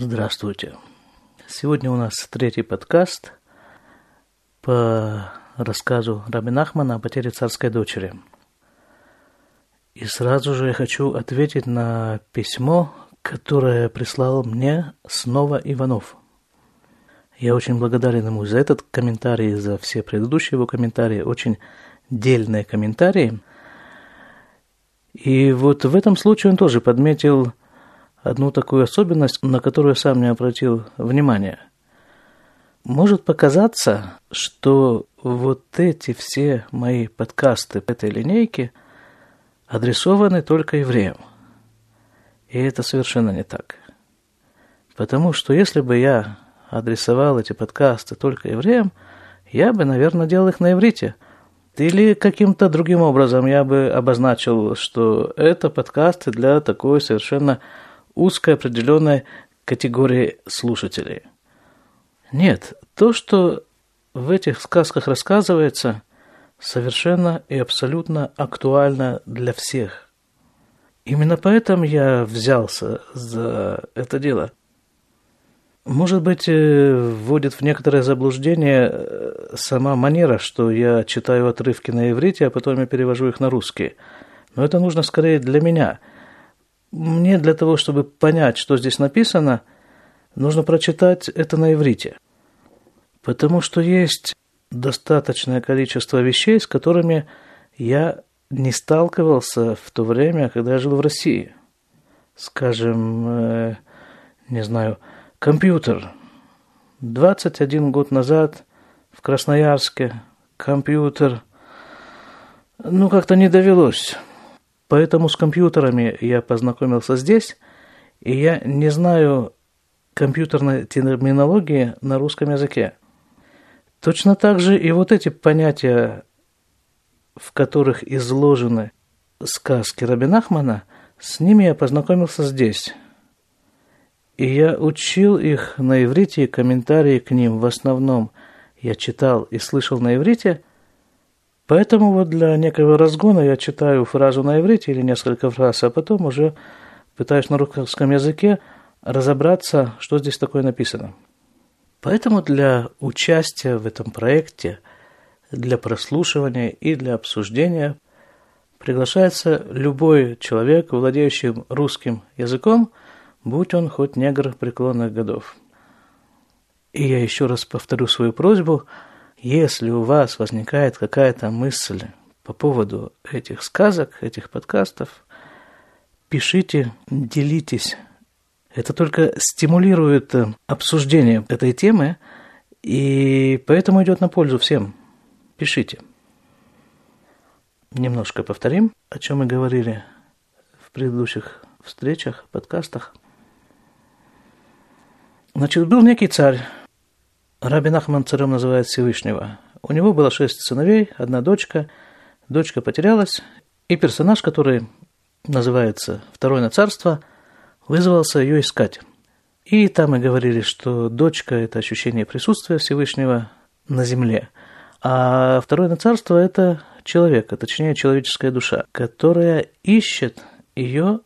Здравствуйте. Сегодня у нас третий подкаст по рассказу Раби Нахмана о потере царской дочери. И сразу же я хочу ответить на письмо, которое прислал мне снова Иванов. Я очень благодарен ему за этот комментарий, за все предыдущие его комментарии, очень дельные комментарии. И вот в этом случае он тоже подметил одну такую особенность, на которую сам не обратил внимания. Может показаться, что вот эти все мои подкасты этой линейки адресованы только евреям. И это совершенно не так. Потому что если бы я адресовал эти подкасты только евреям, я бы, наверное, делал их на иврите. Или каким-то другим образом я бы обозначил, что это подкасты для такой совершенно узкой определенной категории слушателей. Нет, то, что в этих сказках рассказывается, совершенно и абсолютно актуально для всех. Именно поэтому я взялся за это дело. Может быть, э, вводит в некоторое заблуждение э, сама манера, что я читаю отрывки на иврите, а потом я перевожу их на русский. Но это нужно скорее для меня – мне для того, чтобы понять, что здесь написано, нужно прочитать это на иврите. Потому что есть достаточное количество вещей, с которыми я не сталкивался в то время, когда я жил в России. Скажем, э, не знаю, компьютер. 21 год назад в Красноярске компьютер, ну, как-то не довелось. Поэтому с компьютерами я познакомился здесь, и я не знаю компьютерной терминологии на русском языке. Точно так же и вот эти понятия, в которых изложены сказки Рабинахмана, с ними я познакомился здесь. И я учил их на иврите, комментарии к ним в основном я читал и слышал на иврите – Поэтому вот для некого разгона я читаю фразу на иврите или несколько фраз, а потом уже пытаюсь на русском языке разобраться, что здесь такое написано. Поэтому для участия в этом проекте, для прослушивания и для обсуждения приглашается любой человек, владеющий русским языком, будь он хоть негр преклонных годов. И я еще раз повторю свою просьбу – если у вас возникает какая-то мысль по поводу этих сказок, этих подкастов, пишите, делитесь. Это только стимулирует э, обсуждение этой темы, и поэтому идет на пользу всем. Пишите. Немножко повторим, о чем мы говорили в предыдущих встречах, подкастах. Значит, был некий царь, Рабин Ахман царем называет Всевышнего. У него было шесть сыновей, одна дочка. Дочка потерялась, и персонаж, который называется «Второе на царство», вызвался ее искать. И там мы говорили, что дочка – это ощущение присутствия Всевышнего на земле, а второе на царство – это человек, а точнее человеческая душа, которая ищет ее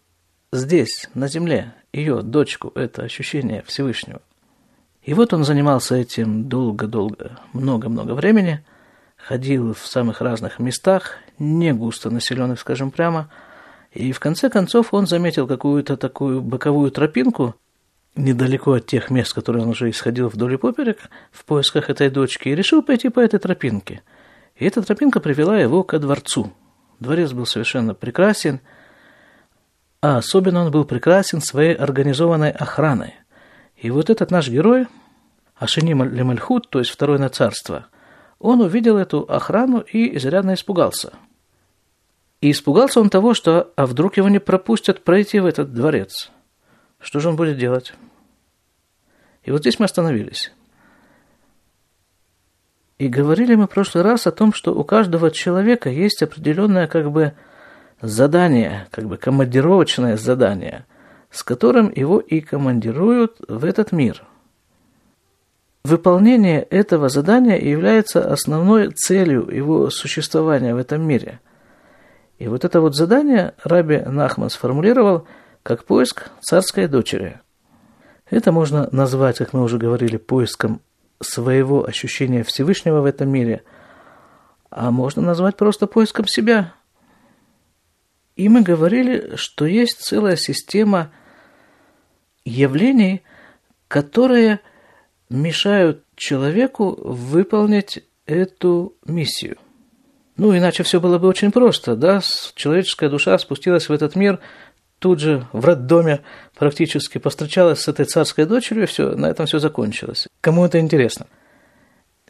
здесь, на земле, ее дочку, это ощущение Всевышнего. И вот он занимался этим долго-долго, много-много времени, ходил в самых разных местах, не густо населенных, скажем прямо, и в конце концов он заметил какую-то такую боковую тропинку недалеко от тех мест, которые он уже исходил вдоль и поперек в поисках этой дочки, и решил пойти по этой тропинке. И эта тропинка привела его ко дворцу. Дворец был совершенно прекрасен, а особенно он был прекрасен своей организованной охраной. И вот этот наш герой, Ашини Лемальхут, то есть второй на царство, он увидел эту охрану и изрядно испугался. И испугался он того, что а вдруг его не пропустят пройти в этот дворец. Что же он будет делать? И вот здесь мы остановились. И говорили мы в прошлый раз о том, что у каждого человека есть определенное как бы задание, как бы командировочное задание – с которым его и командируют в этот мир. Выполнение этого задания является основной целью его существования в этом мире. И вот это вот задание Раби Нахман сформулировал как поиск царской дочери. Это можно назвать, как мы уже говорили, поиском своего ощущения Всевышнего в этом мире, а можно назвать просто поиском себя. И мы говорили, что есть целая система явлений, которые мешают человеку выполнить эту миссию. Ну, иначе все было бы очень просто, да? Человеческая душа спустилась в этот мир, тут же в роддоме практически постречалась с этой царской дочерью, и все, на этом все закончилось. Кому это интересно?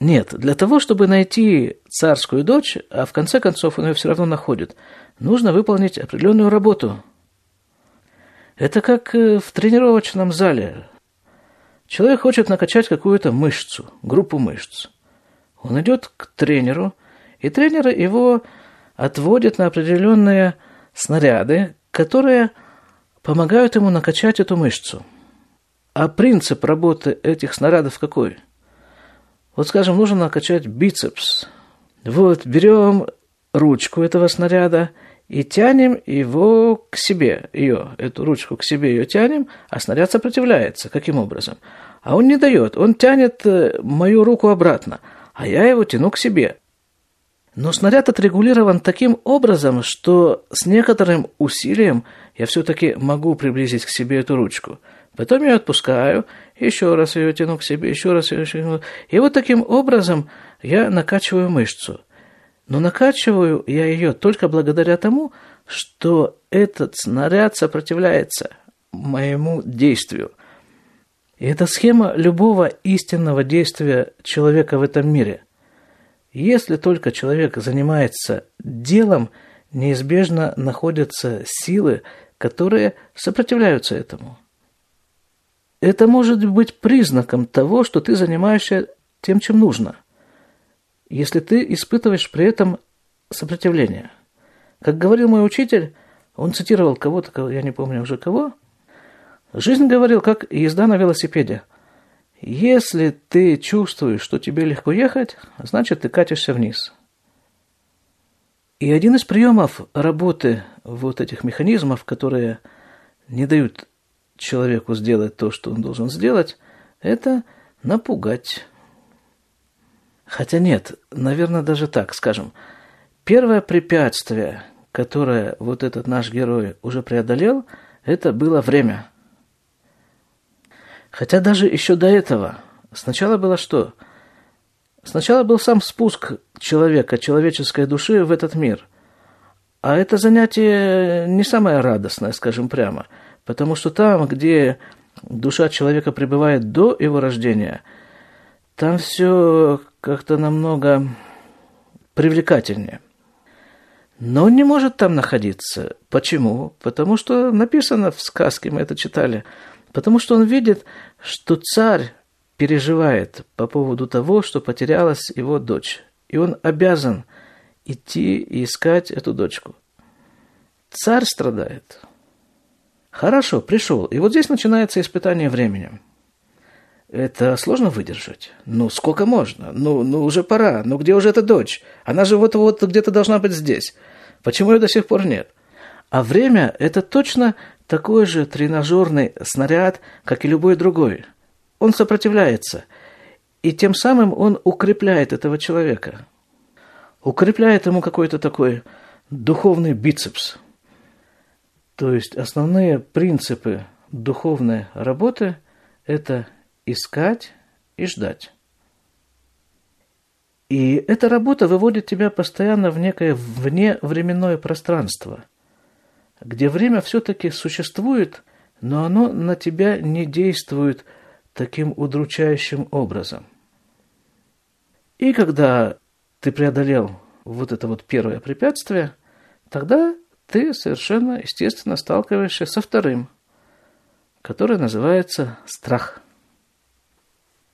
Нет, для того, чтобы найти царскую дочь, а в конце концов он ее все равно находит, нужно выполнить определенную работу. Это как э, в тренировочном зале. Человек хочет накачать какую-то мышцу, группу мышц. Он идет к тренеру, и тренер его отводит на определенные снаряды, которые помогают ему накачать эту мышцу. А принцип работы этих снарядов какой? Вот, скажем, нужно накачать бицепс. Вот, берем ручку этого снаряда и тянем его к себе, ее, эту ручку к себе ее тянем, а снаряд сопротивляется. Каким образом? А он не дает, он тянет э, мою руку обратно, а я его тяну к себе. Но снаряд отрегулирован таким образом, что с некоторым усилием я все-таки могу приблизить к себе эту ручку. Потом я отпускаю, еще раз ее тяну к себе, еще раз ее тяну. И вот таким образом я накачиваю мышцу. Но накачиваю я ее только благодаря тому, что этот снаряд сопротивляется моему действию. И это схема любого истинного действия человека в этом мире – если только человек занимается делом, неизбежно находятся силы, которые сопротивляются этому. Это может быть признаком того, что ты занимаешься тем, чем нужно, если ты испытываешь при этом сопротивление. Как говорил мой учитель, он цитировал кого-то, я не помню уже кого, жизнь говорил, как езда на велосипеде – если ты чувствуешь, что тебе легко ехать, значит, ты катишься вниз. И один из приемов работы вот этих механизмов, которые не дают человеку сделать то, что он должен сделать, это напугать. Хотя нет, наверное, даже так, скажем. Первое препятствие, которое вот этот наш герой уже преодолел, это было время – Хотя даже еще до этого. Сначала было что? Сначала был сам спуск человека, человеческой души в этот мир. А это занятие не самое радостное, скажем прямо. Потому что там, где душа человека пребывает до его рождения, там все как-то намного привлекательнее. Но он не может там находиться. Почему? Потому что написано в сказке, мы это читали – Потому что он видит, что царь переживает по поводу того, что потерялась его дочь. И он обязан идти и искать эту дочку. Царь страдает. Хорошо, пришел. И вот здесь начинается испытание временем. Это сложно выдержать. Ну, сколько можно? Ну, ну, уже пора. Ну, где уже эта дочь? Она же вот-вот где-то должна быть здесь. Почему ее до сих пор нет? А время – это точно такой же тренажерный снаряд, как и любой другой. Он сопротивляется, и тем самым он укрепляет этого человека. Укрепляет ему какой-то такой духовный бицепс. То есть основные принципы духовной работы – это искать и ждать. И эта работа выводит тебя постоянно в некое вневременное пространство – где время все-таки существует, но оно на тебя не действует таким удручающим образом. И когда ты преодолел вот это вот первое препятствие, тогда ты совершенно естественно сталкиваешься со вторым, которое называется страх.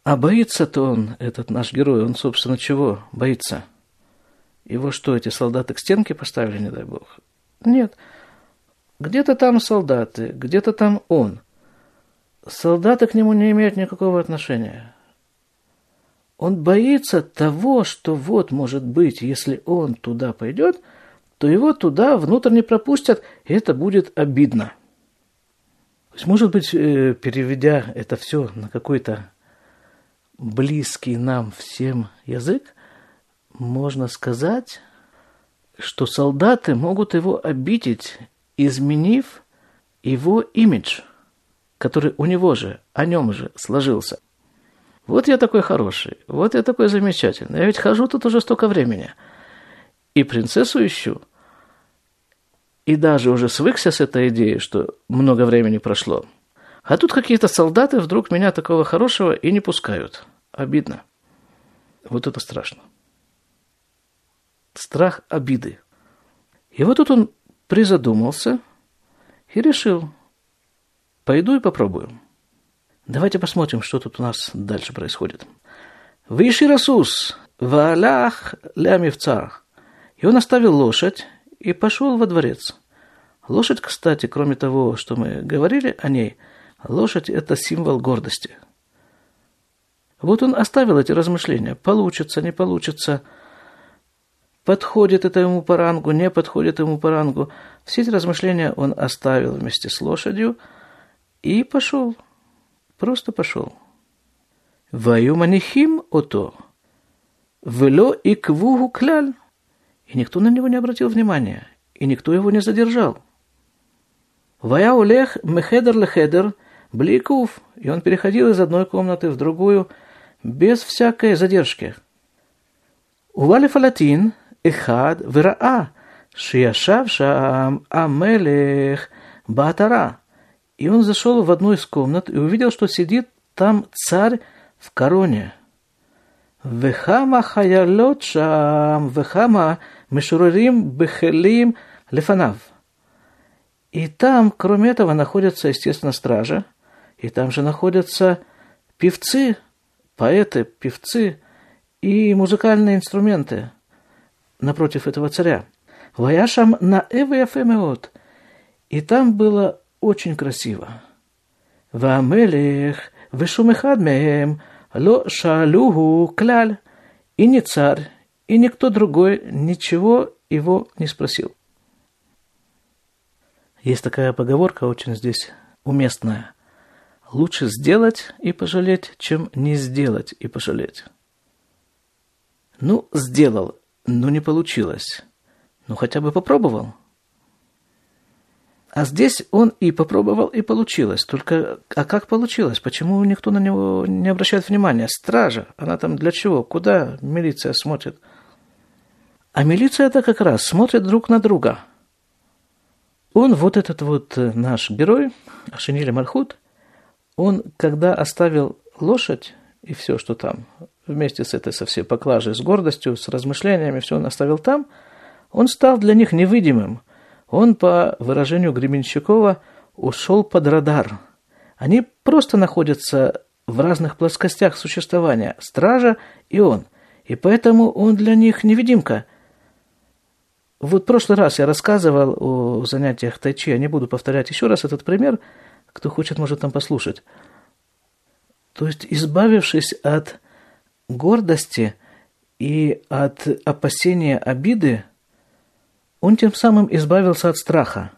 А боится-то он, этот наш герой, он, собственно, чего боится? Его что, эти солдаты к стенке поставили, не дай бог? Нет, где-то там солдаты, где-то там он. Солдаты к нему не имеют никакого отношения. Он боится того, что вот, может быть, если он туда пойдет, то его туда внутрь не пропустят, и это будет обидно. есть, может быть, э, переведя это все на какой-то близкий нам всем язык, можно сказать, что солдаты могут его обидеть, изменив его имидж, который у него же, о нем же сложился. Вот я такой хороший, вот я такой замечательный. Я ведь хожу тут уже столько времени. И принцессу ищу. И даже уже свыкся с этой идеей, что много времени прошло. А тут какие-то солдаты вдруг меня такого хорошего и не пускают. Обидно. Вот это страшно страх обиды. И вот тут он призадумался и решил, пойду и попробую. Давайте посмотрим, что тут у нас дальше происходит. Выши Расус, Ваалях Лямивца. И он оставил лошадь и пошел во дворец. Лошадь, кстати, кроме того, что мы говорили о ней, лошадь – это символ гордости. Вот он оставил эти размышления. Получится, не получится – подходит это ему по рангу, не подходит ему по рангу. Все эти размышления он оставил вместе с лошадью и пошел. Просто пошел. Ваю манихим ото. Вело и квугу кляль. И никто на него не обратил внимания. И никто его не задержал. Вая улех мехедер лехедер Бликов, и он переходил из одной комнаты в другую без всякой задержки. Увалиф Алатин, Эхад, Вераа, Шияшавшам, Амелех, Батара. И он зашел в одну из комнат и увидел, что сидит там царь в короне. Вехама хаялот шам, вехама мишурорим бехелим лефанав. И там, кроме этого, находятся, естественно, стражи – и там же находятся певцы, поэты, певцы и музыкальные инструменты – напротив этого царя. Ваяшам на Эвеяфемеот. И там было очень красиво. Вамелех вешумехад меем ло шалюху кляль. И ни царь, и никто другой ничего его не спросил. Есть такая поговорка очень здесь уместная. Лучше сделать и пожалеть, чем не сделать и пожалеть. Ну, сделал, но не получилось. Ну, хотя бы попробовал. А здесь он и попробовал, и получилось. Только, а как получилось? Почему никто на него не обращает внимания? Стража, она там для чего? Куда милиция смотрит? А милиция это как раз смотрит друг на друга. Он, вот этот вот э, наш герой, Ашинили Мархут, он, когда оставил лошадь и все, что там, вместе с этой со всей поклажей, с гордостью, с размышлениями, все он оставил там, он стал для них невидимым. Он, по выражению Гременщикова, ушел под радар. Они просто находятся в разных плоскостях существования, стража и он. И поэтому он для них невидимка. Вот в прошлый раз я рассказывал о занятиях тайчи, я не буду повторять еще раз этот пример, кто хочет, может там послушать. То есть, избавившись от гордости и от опасения обиды, он тем самым избавился от страха.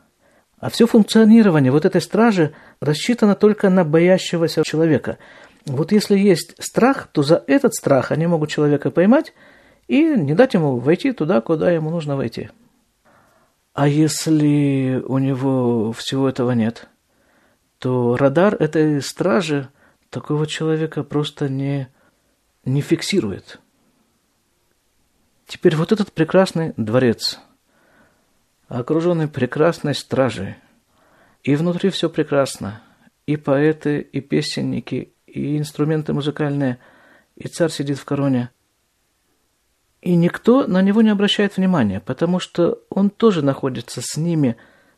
А все функционирование вот этой стражи рассчитано только на боящегося человека. Вот если есть страх, то за этот страх они могут человека поймать и не дать ему войти туда, куда ему нужно войти. А если у него всего этого нет, то радар этой стражи такого человека просто не не фиксирует. Теперь вот этот прекрасный дворец, окруженный прекрасной стражей, и внутри все прекрасно, и поэты, и песенники, и инструменты музыкальные, и царь сидит в короне. И никто на него не обращает внимания, потому что он тоже находится с ними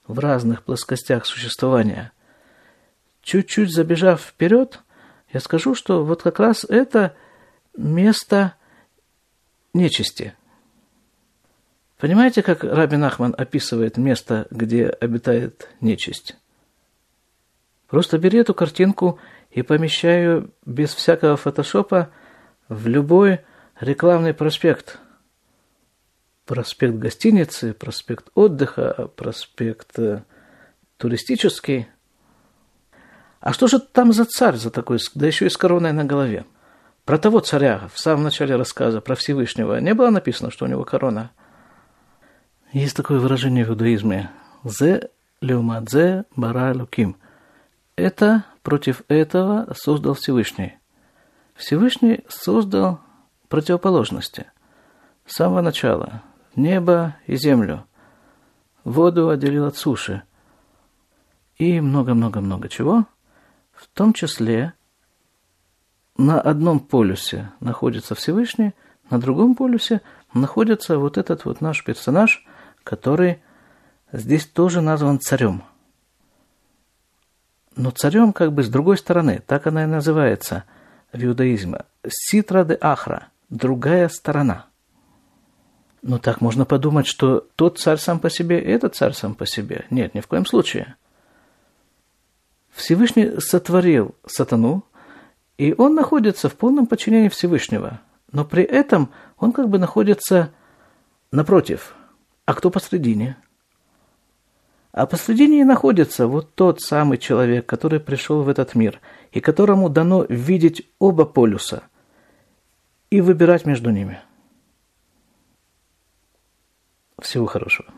в разных плоскостях существования. Чуть-чуть забежав вперед, я скажу, что вот как раз это – место нечисти. Понимаете, как Рабин Ахман описывает место, где обитает нечисть? Просто бери эту картинку и помещаю без всякого фотошопа в любой рекламный проспект. Проспект гостиницы, проспект отдыха, проспект э, туристический. А что же там за царь за такой, да еще и с короной на голове? Про того царя в самом начале рассказа, про Всевышнего, не было написано, что у него корона? Есть такое выражение в иудаизме. «Зе леумадзе бара луким». Это против этого создал Всевышний. Всевышний создал противоположности. С самого начала. Небо и землю. Воду отделил от суши. И много-много-много чего. В том числе на одном полюсе находится Всевышний, на другом полюсе находится вот этот вот наш персонаж, который здесь тоже назван царем. Но царем как бы с другой стороны, так она и называется в иудаизме. Ситра де Ахра, другая сторона. Но так можно подумать, что тот царь сам по себе, и этот царь сам по себе. Нет, ни в коем случае. Всевышний сотворил сатану, и он находится в полном подчинении Всевышнего. Но при этом он как бы находится напротив. А кто посредине? А посредине находится вот тот самый человек, который пришел в этот мир, и которому дано видеть оба полюса и выбирать между ними. Всего хорошего.